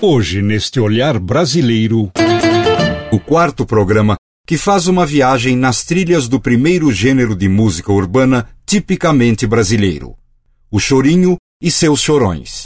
Hoje, neste olhar brasileiro, o quarto programa que faz uma viagem nas trilhas do primeiro gênero de música urbana tipicamente brasileiro, o chorinho e seus chorões.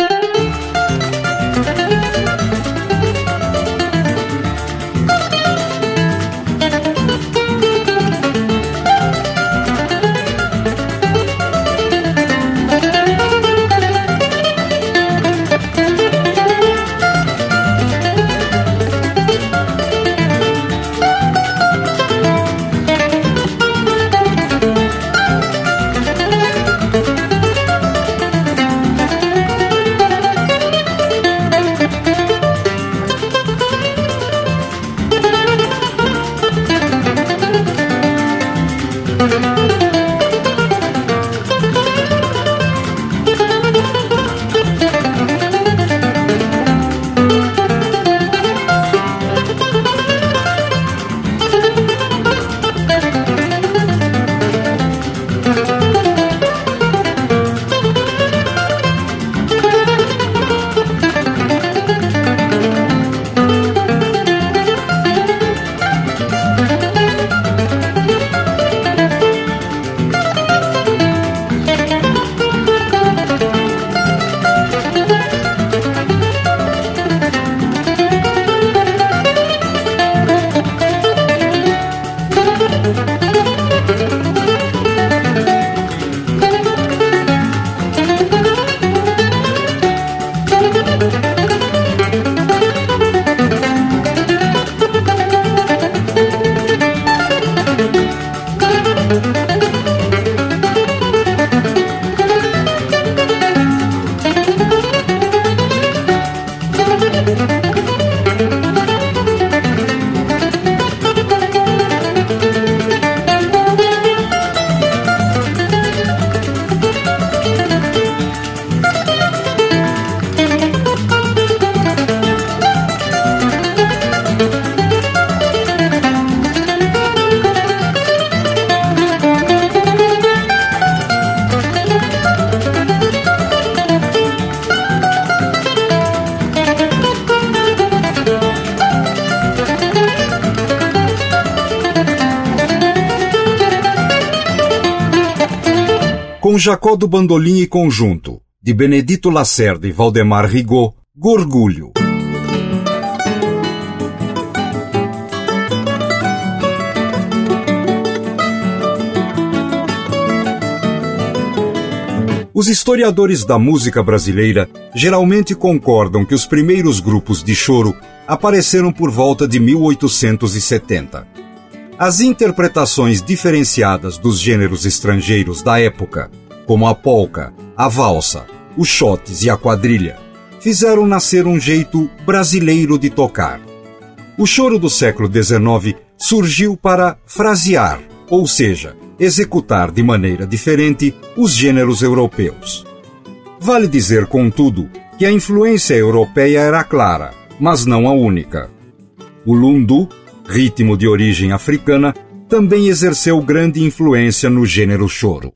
Jacó do Bandolim e Conjunto, de Benedito Lacerda e Valdemar Rigaud, Gorgulho. Os historiadores da música brasileira geralmente concordam que os primeiros grupos de choro apareceram por volta de 1870. As interpretações diferenciadas dos gêneros estrangeiros da época, como a polca, a valsa, os shotes e a quadrilha, fizeram nascer um jeito brasileiro de tocar. O choro do século XIX surgiu para frasear, ou seja, executar de maneira diferente os gêneros europeus. Vale dizer, contudo, que a influência europeia era clara, mas não a única. O lundu, ritmo de origem africana, também exerceu grande influência no gênero choro.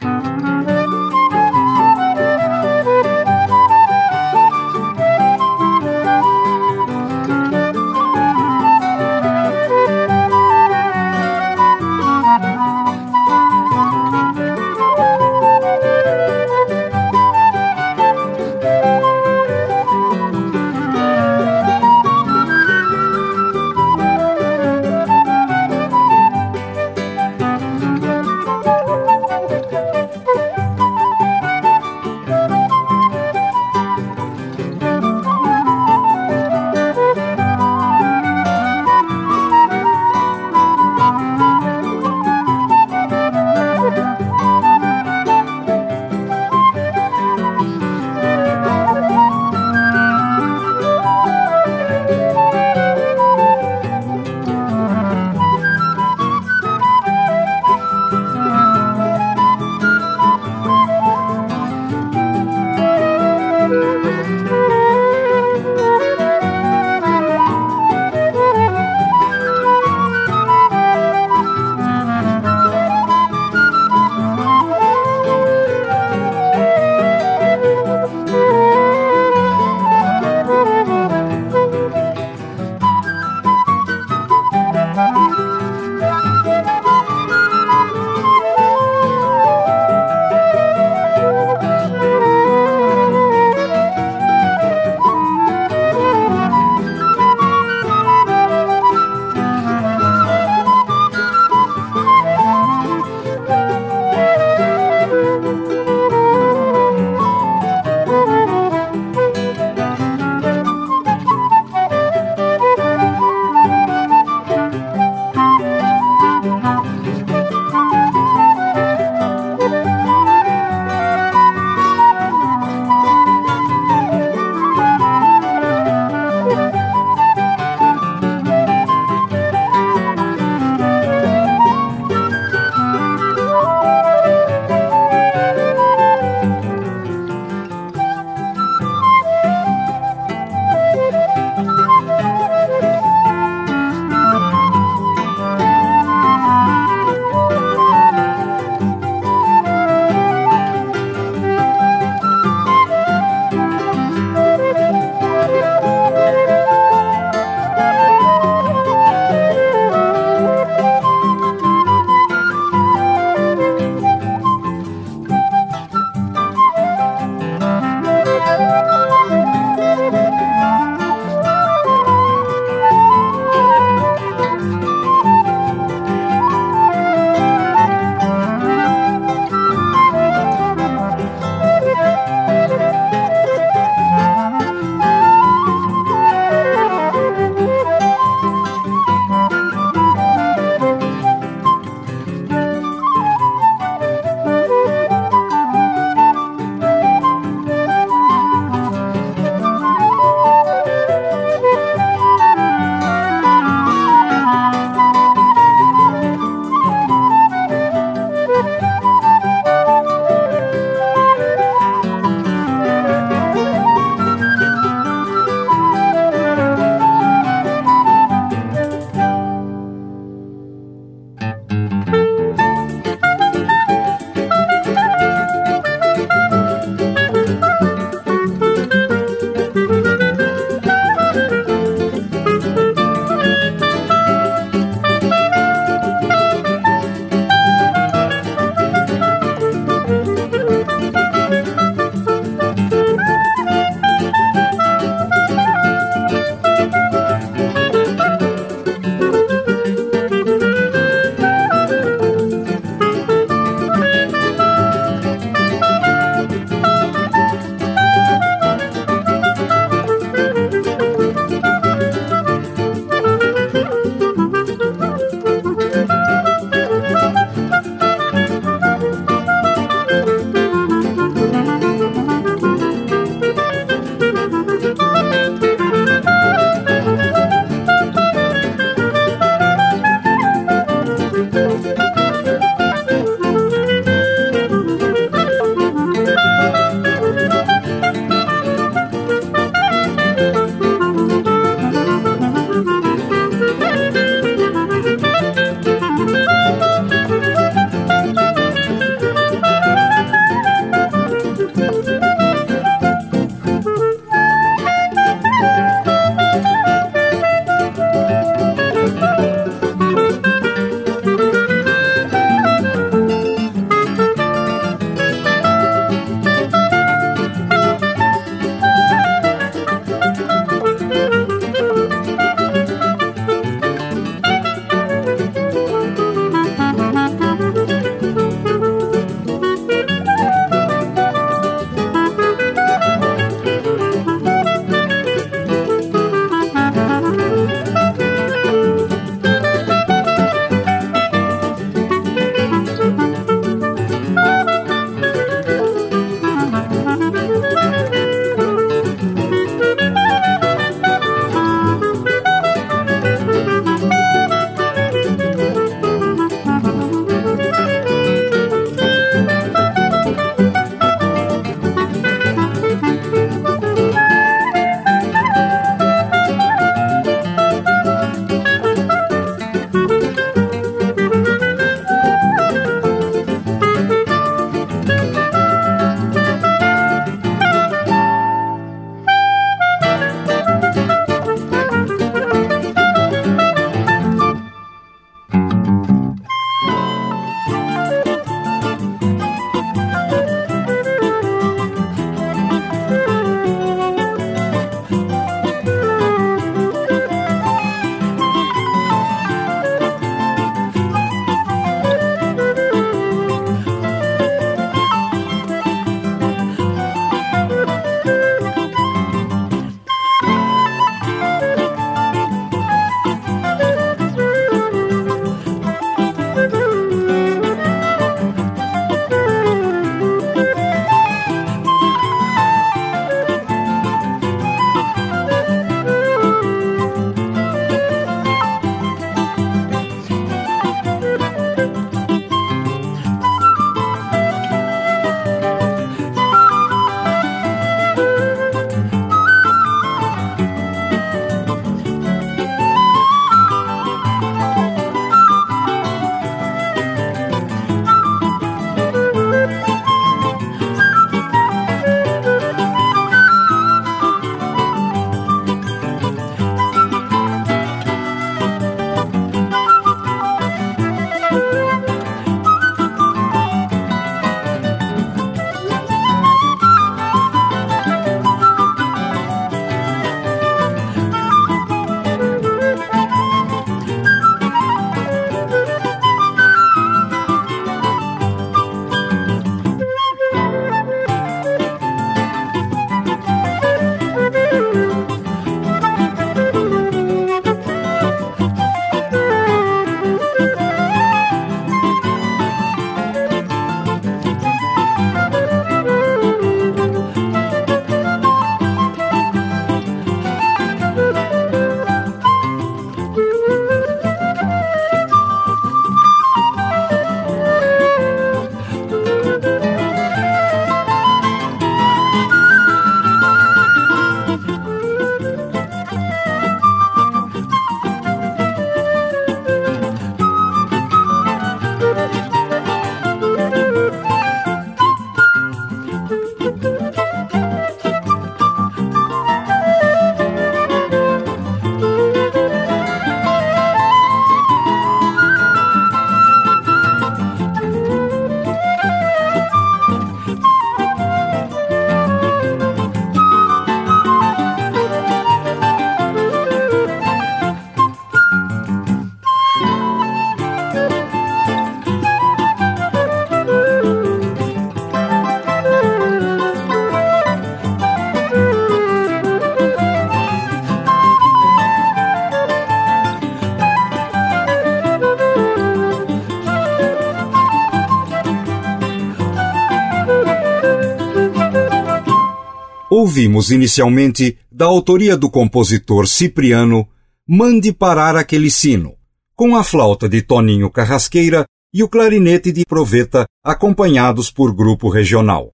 Ouvimos inicialmente, da autoria do compositor Cipriano, Mande Parar Aquele Sino, com a flauta de Toninho Carrasqueira e o clarinete de Proveta, acompanhados por grupo regional.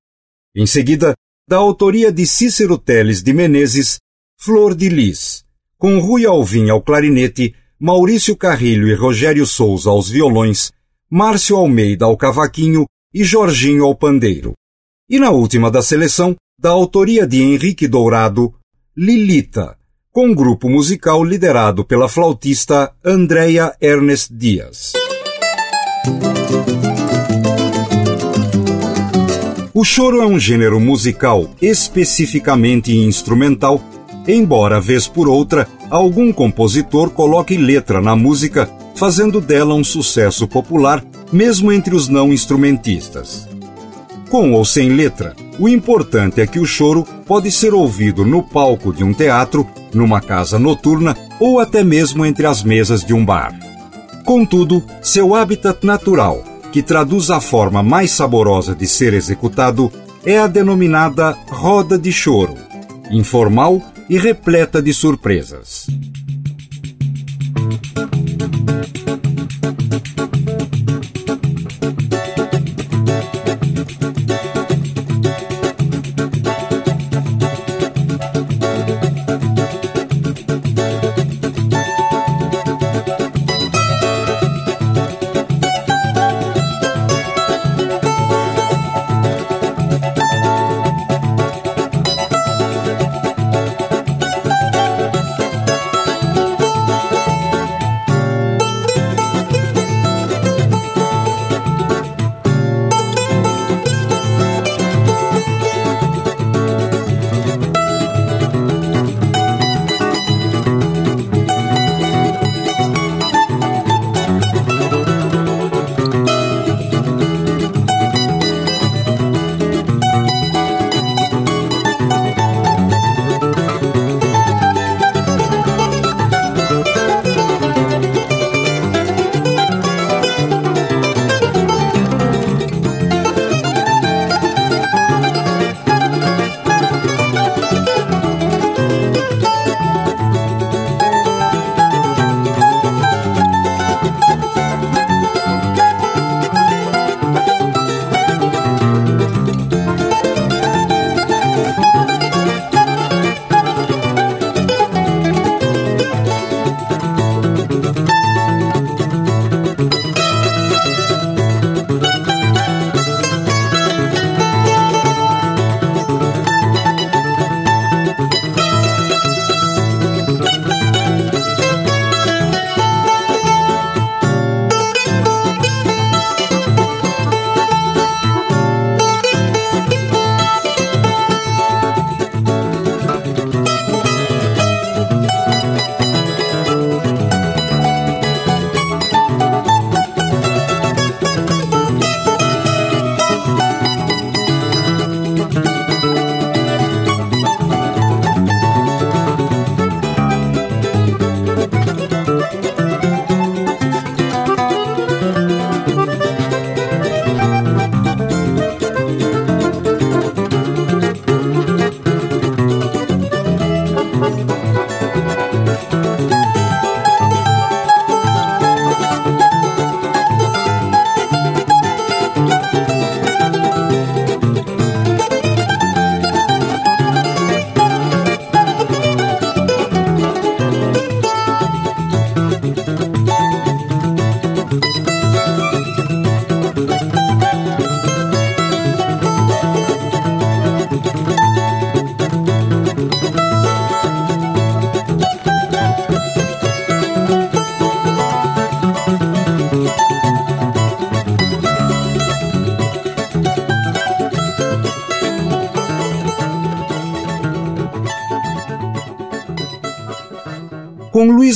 Em seguida, da autoria de Cícero Teles de Menezes, Flor de Lis, com Rui Alvim ao clarinete, Maurício Carrilho e Rogério Souza aos violões, Márcio Almeida ao cavaquinho e Jorginho ao pandeiro. E na última da seleção, da autoria de Henrique Dourado, Lilita, com um grupo musical liderado pela flautista Andrea Ernest Dias. O choro é um gênero musical especificamente instrumental, embora vez por outra algum compositor coloque letra na música, fazendo dela um sucesso popular mesmo entre os não instrumentistas. Com ou sem letra, o importante é que o choro pode ser ouvido no palco de um teatro, numa casa noturna ou até mesmo entre as mesas de um bar. Contudo, seu habitat natural, que traduz a forma mais saborosa de ser executado, é a denominada roda de choro, informal e repleta de surpresas.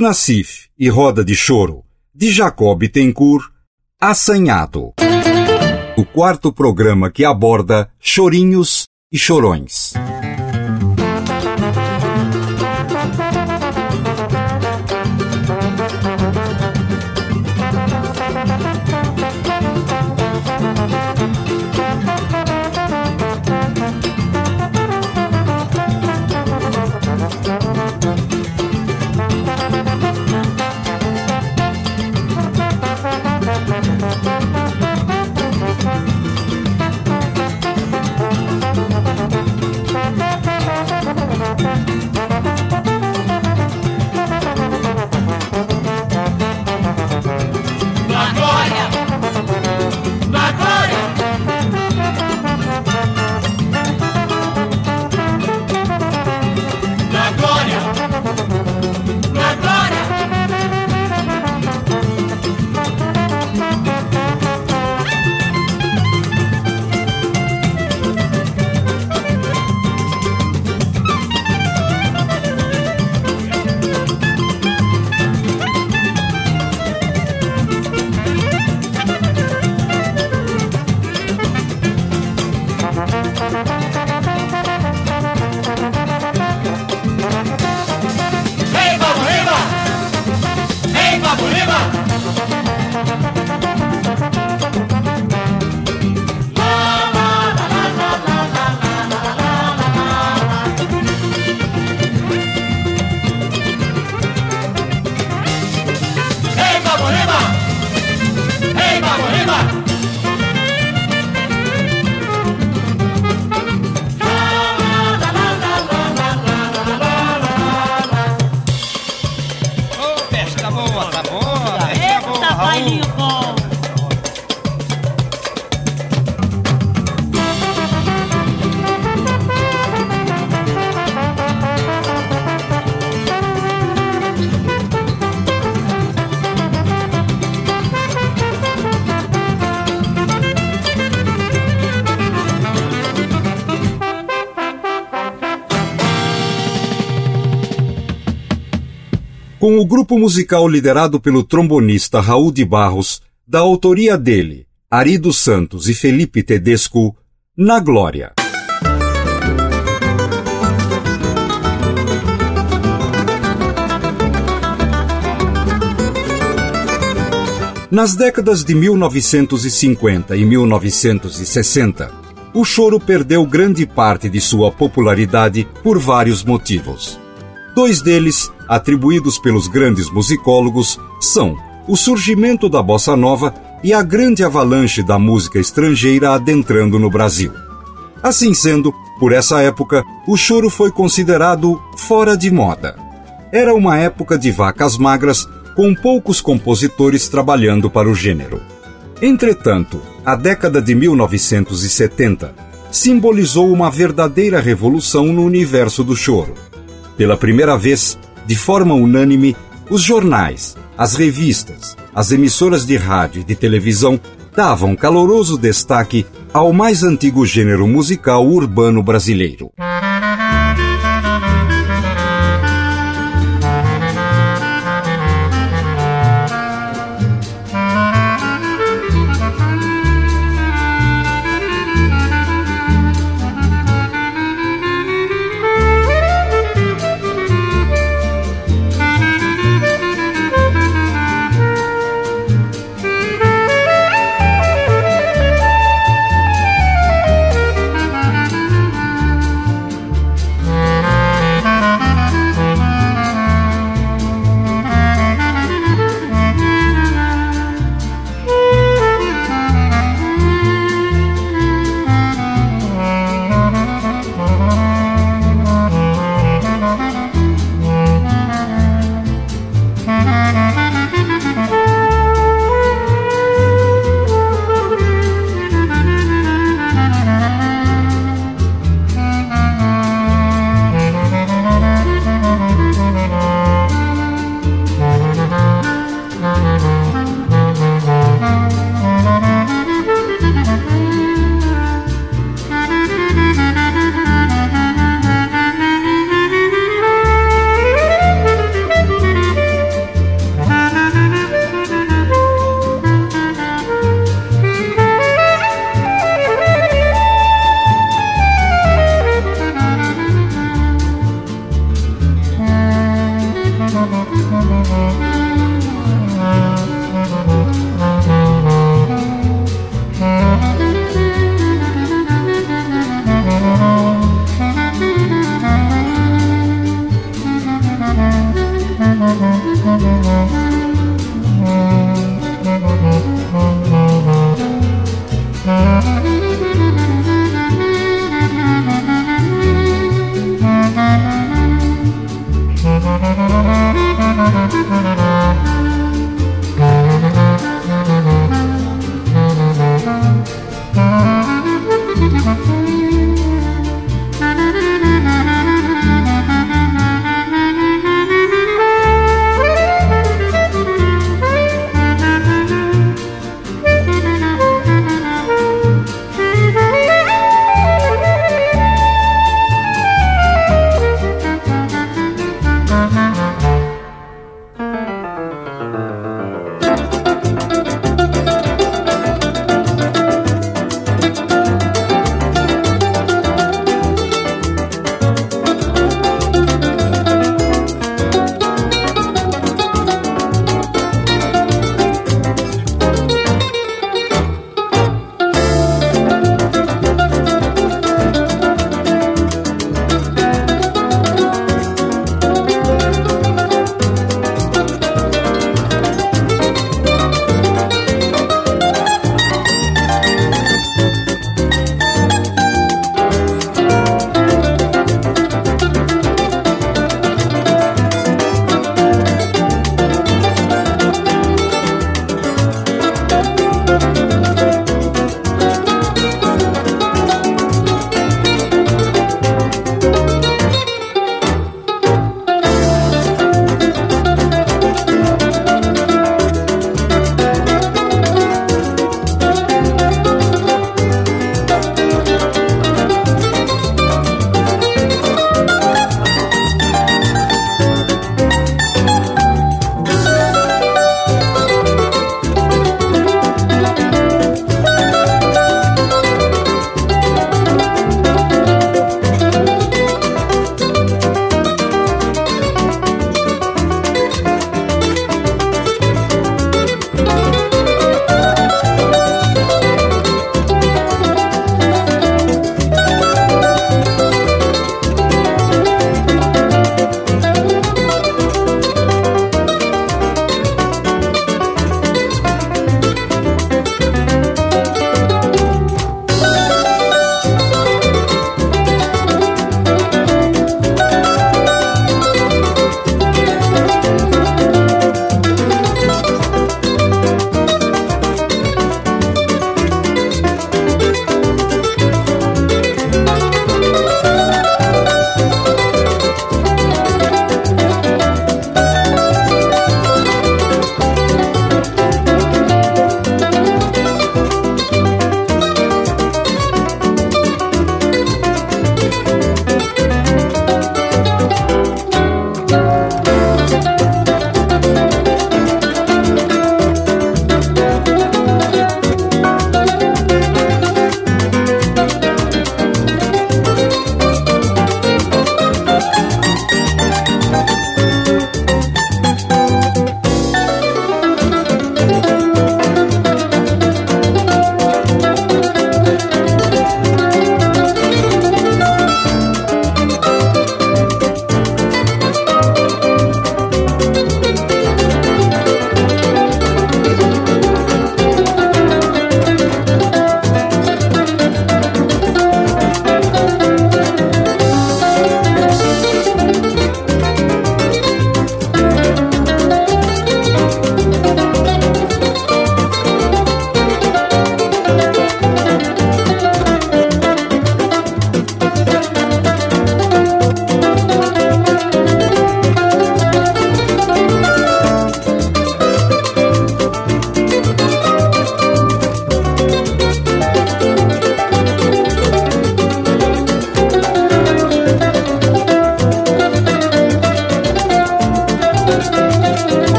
Nassif e Roda de Choro, de Jacob Tencourt, Assanhado. O quarto programa que aborda chorinhos e chorões. Grupo musical liderado pelo trombonista Raul de Barros, da autoria dele, Arido Santos e Felipe Tedesco, Na Glória. Nas décadas de 1950 e 1960, o choro perdeu grande parte de sua popularidade por vários motivos. Dois deles, atribuídos pelos grandes musicólogos, são o surgimento da bossa nova e a grande avalanche da música estrangeira adentrando no Brasil. Assim sendo, por essa época, o choro foi considerado fora de moda. Era uma época de vacas magras, com poucos compositores trabalhando para o gênero. Entretanto, a década de 1970 simbolizou uma verdadeira revolução no universo do choro. Pela primeira vez, de forma unânime, os jornais, as revistas, as emissoras de rádio e de televisão davam caloroso destaque ao mais antigo gênero musical urbano brasileiro.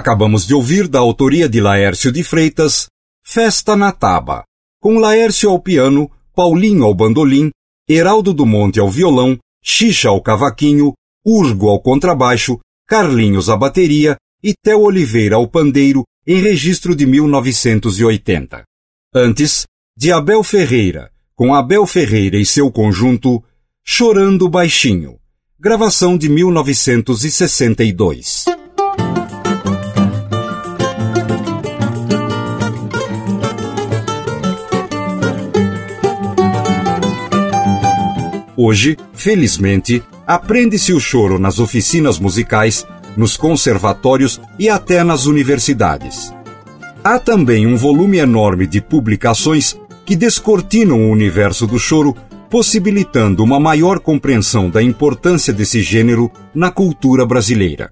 Acabamos de ouvir da autoria de Laércio de Freitas, Festa na Taba, com Laércio ao piano, Paulinho ao bandolim, Heraldo do Monte ao violão, Xixa ao cavaquinho, Urgo ao contrabaixo, Carlinhos à bateria e Theo Oliveira ao pandeiro em registro de 1980. Antes, de Abel Ferreira, com Abel Ferreira e seu conjunto, Chorando Baixinho, gravação de 1962. Hoje, felizmente, aprende-se o choro nas oficinas musicais, nos conservatórios e até nas universidades. Há também um volume enorme de publicações que descortinam o universo do choro, possibilitando uma maior compreensão da importância desse gênero na cultura brasileira.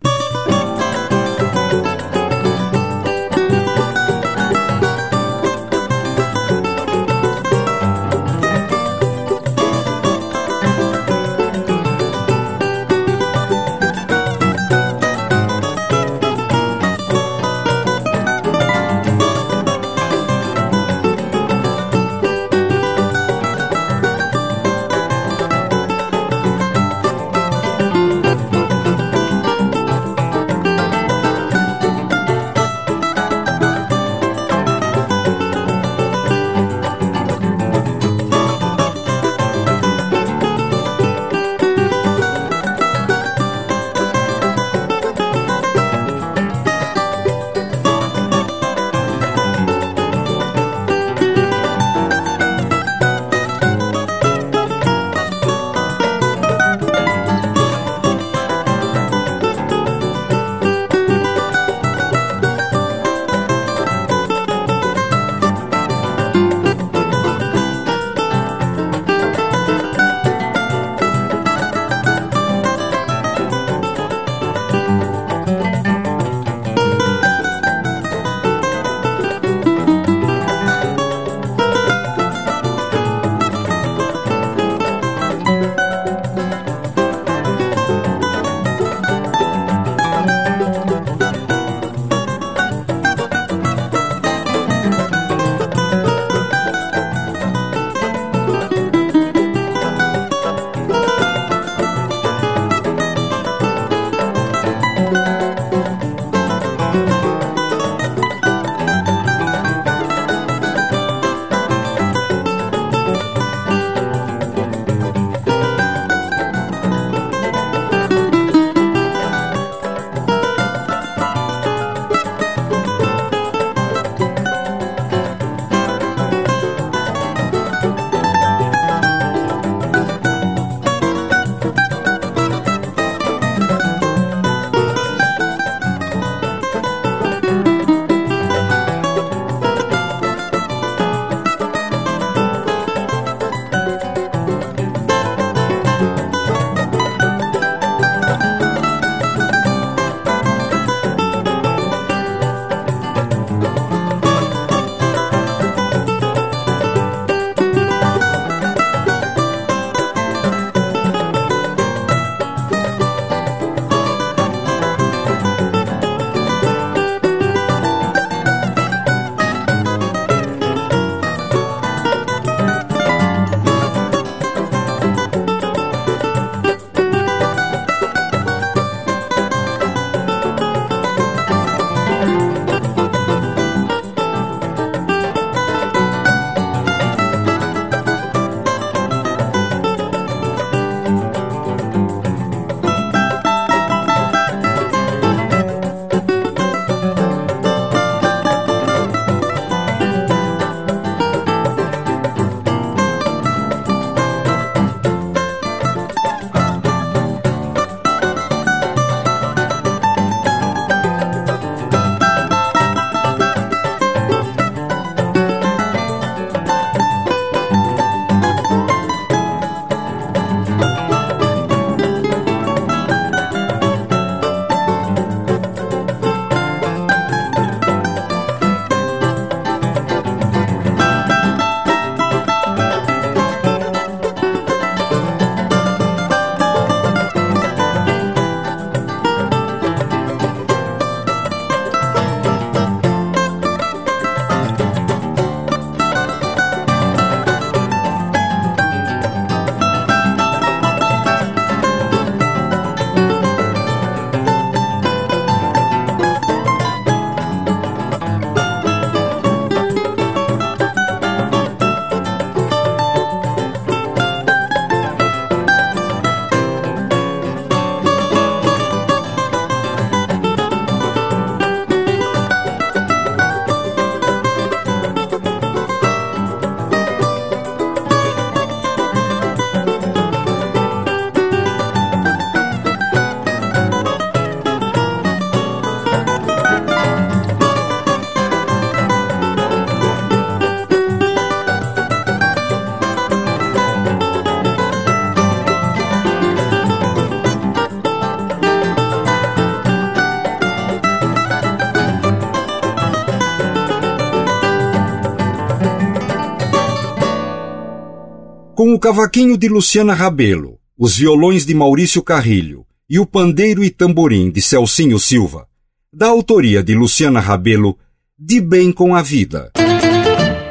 Com o cavaquinho de Luciana Rabelo, os violões de Maurício Carrilho e o pandeiro e tamborim de Celcinho Silva, da autoria de Luciana Rabelo, De Bem com a Vida.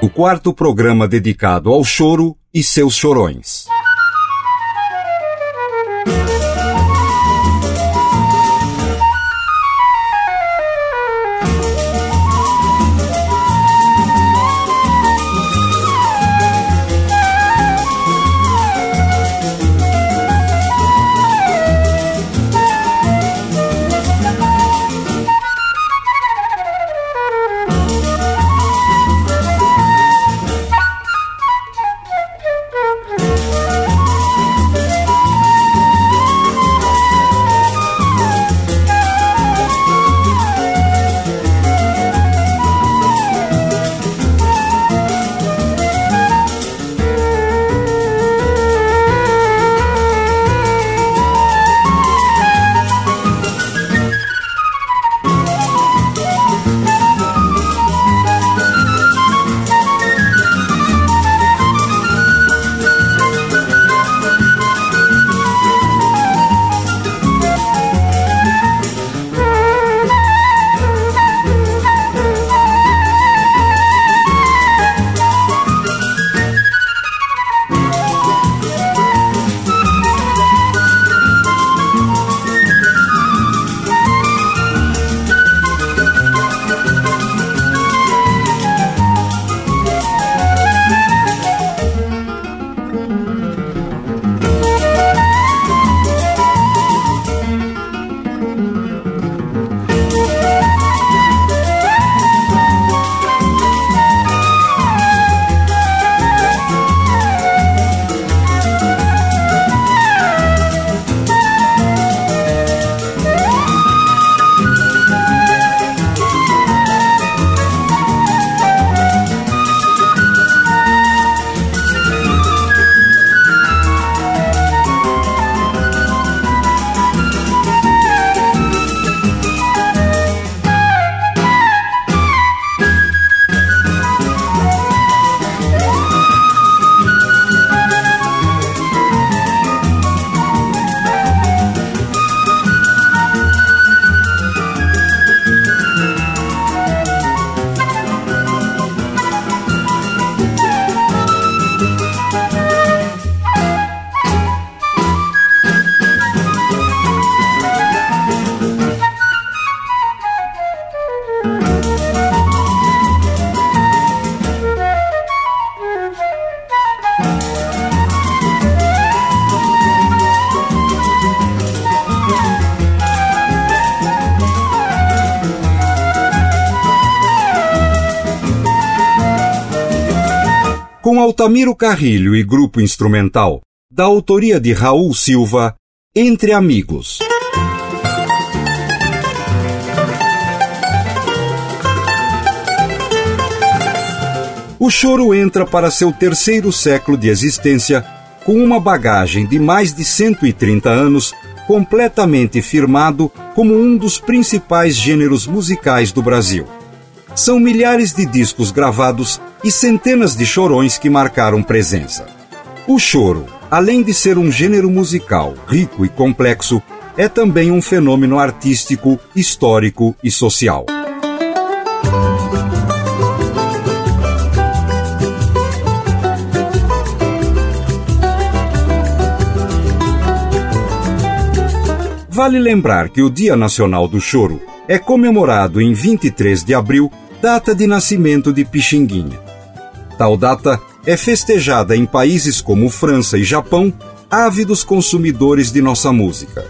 O quarto programa dedicado ao choro e seus chorões. Altamiro Carrilho e grupo instrumental, da autoria de Raul Silva, Entre Amigos. O choro entra para seu terceiro século de existência com uma bagagem de mais de 130 anos, completamente firmado como um dos principais gêneros musicais do Brasil. São milhares de discos gravados e centenas de chorões que marcaram presença. O choro, além de ser um gênero musical rico e complexo, é também um fenômeno artístico, histórico e social. Vale lembrar que o Dia Nacional do Choro é comemorado em 23 de abril, data de nascimento de Pixinguinha. Tal data é festejada em países como França e Japão, ávidos consumidores de nossa música.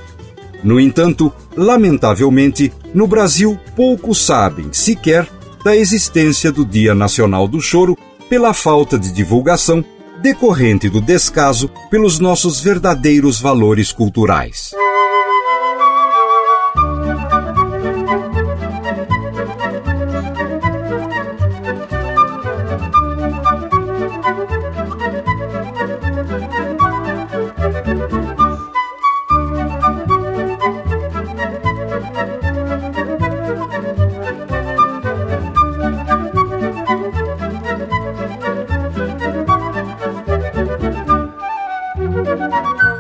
No entanto, lamentavelmente, no Brasil poucos sabem sequer da existência do Dia Nacional do Choro pela falta de divulgação decorrente do descaso pelos nossos verdadeiros valores culturais. 감사합니다.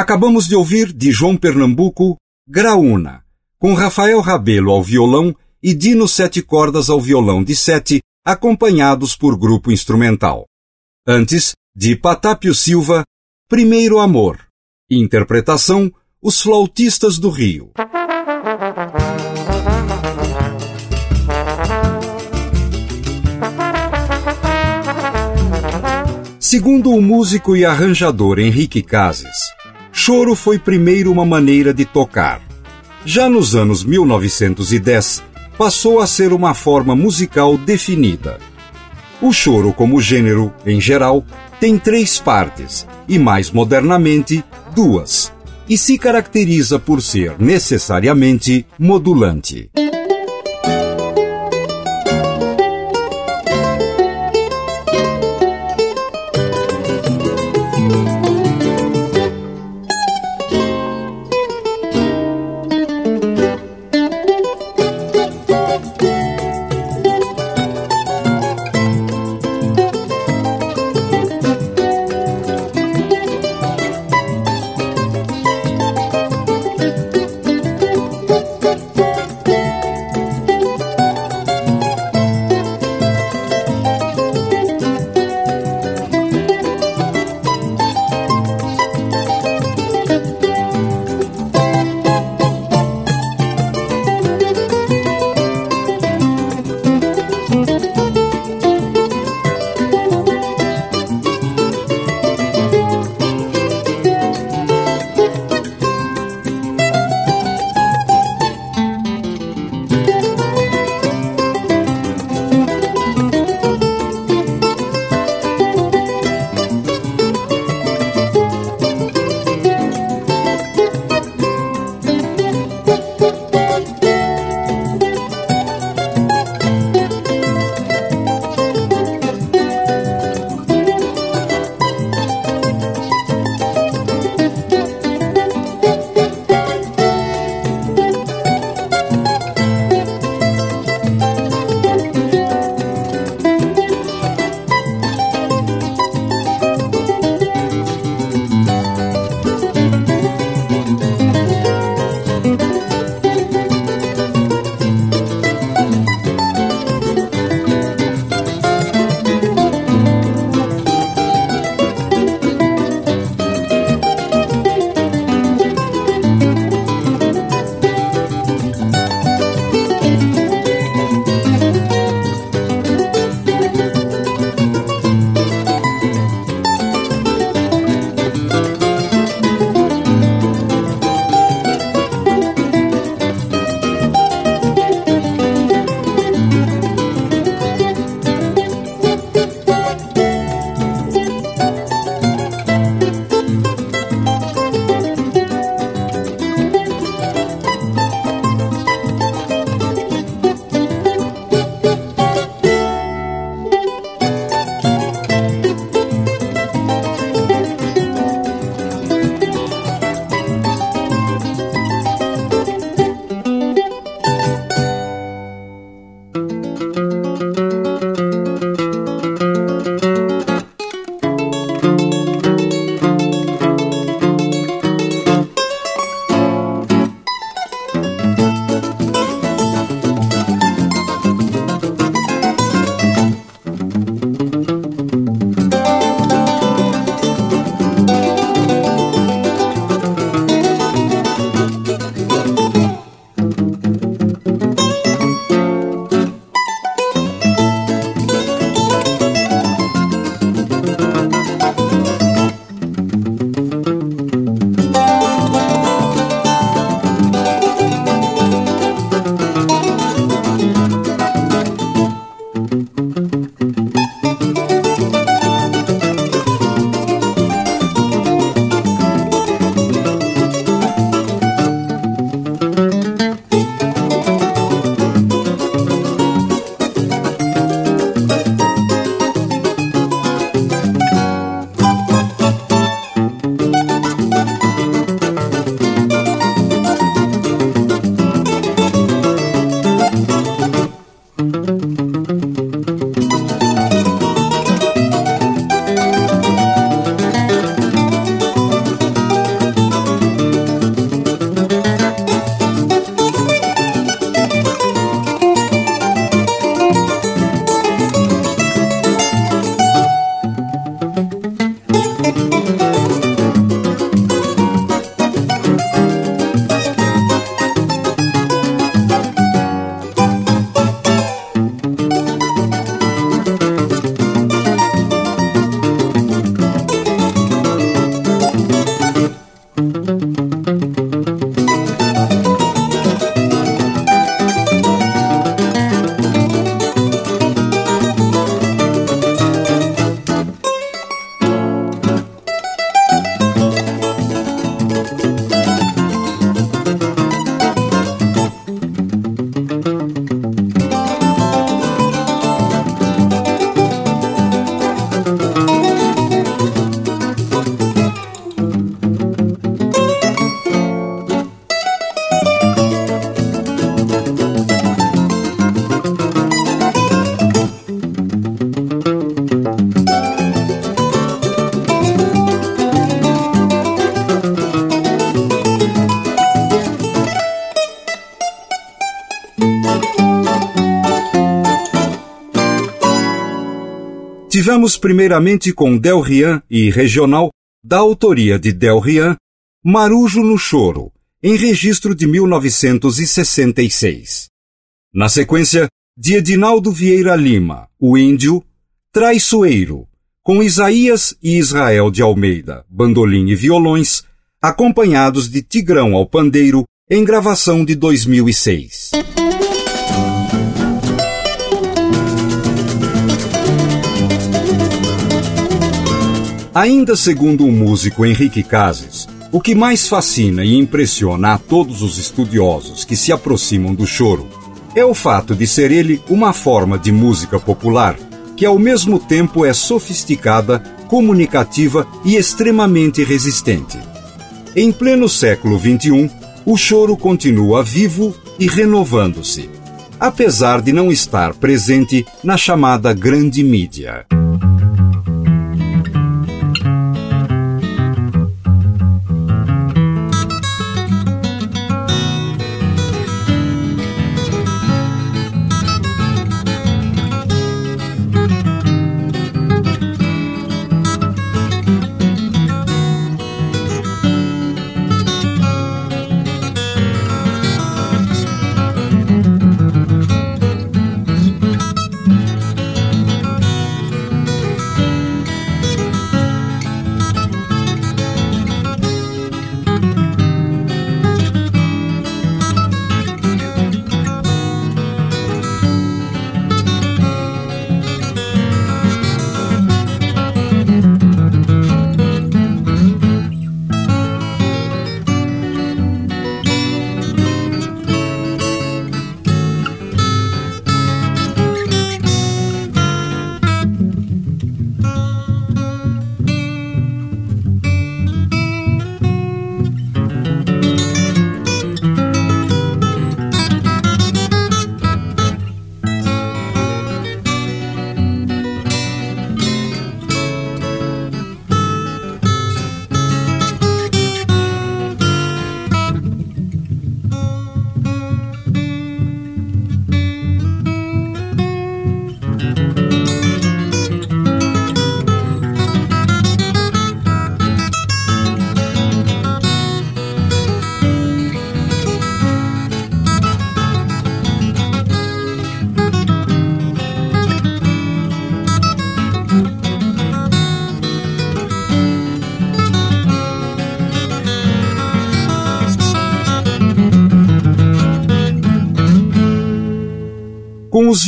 Acabamos de ouvir de João Pernambuco Graúna, com Rafael Rabelo ao violão e Dino Sete Cordas ao violão de sete, acompanhados por grupo instrumental. Antes, de Patápio Silva, Primeiro Amor. Interpretação, Os Flautistas do Rio. Segundo o músico e arranjador Henrique Cases, choro foi primeiro uma maneira de tocar. Já nos anos 1910, passou a ser uma forma musical definida. O choro, como gênero, em geral, tem três partes e, mais modernamente, duas, e se caracteriza por ser necessariamente modulante. Primeiramente com Del Rian e Regional, da autoria de Del Rian, Marujo no Choro, em registro de 1966. Na sequência, de Edinaldo Vieira Lima, O Índio, Traiçoeiro, com Isaías e Israel de Almeida, bandolim e violões, acompanhados de Tigrão ao pandeiro, em gravação de 2006. Ainda segundo o músico Henrique Cases, o que mais fascina e impressiona a todos os estudiosos que se aproximam do choro é o fato de ser ele uma forma de música popular que ao mesmo tempo é sofisticada, comunicativa e extremamente resistente. Em pleno século XXI, o choro continua vivo e renovando-se, apesar de não estar presente na chamada grande mídia.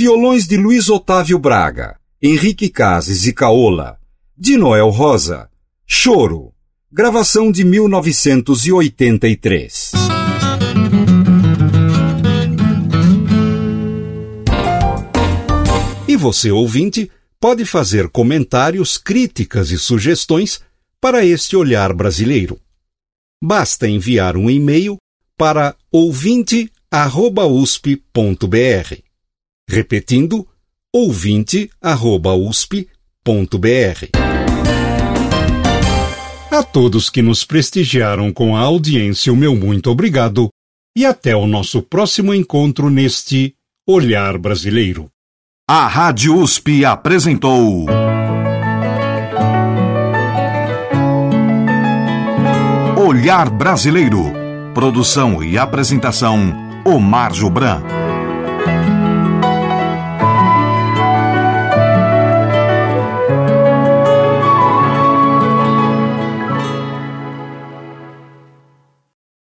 Violões de Luiz Otávio Braga, Henrique Cases e Caola, de Noel Rosa, Choro, gravação de 1983. E você, ouvinte, pode fazer comentários, críticas e sugestões para este olhar brasileiro. Basta enviar um e-mail para ouvinte@usp.br. Repetindo, ouvinte@usp.br. A todos que nos prestigiaram com a audiência, o meu muito obrigado e até o nosso próximo encontro neste Olhar Brasileiro. A Rádio USP apresentou Olhar Brasileiro. Produção e apresentação Omar Jobran.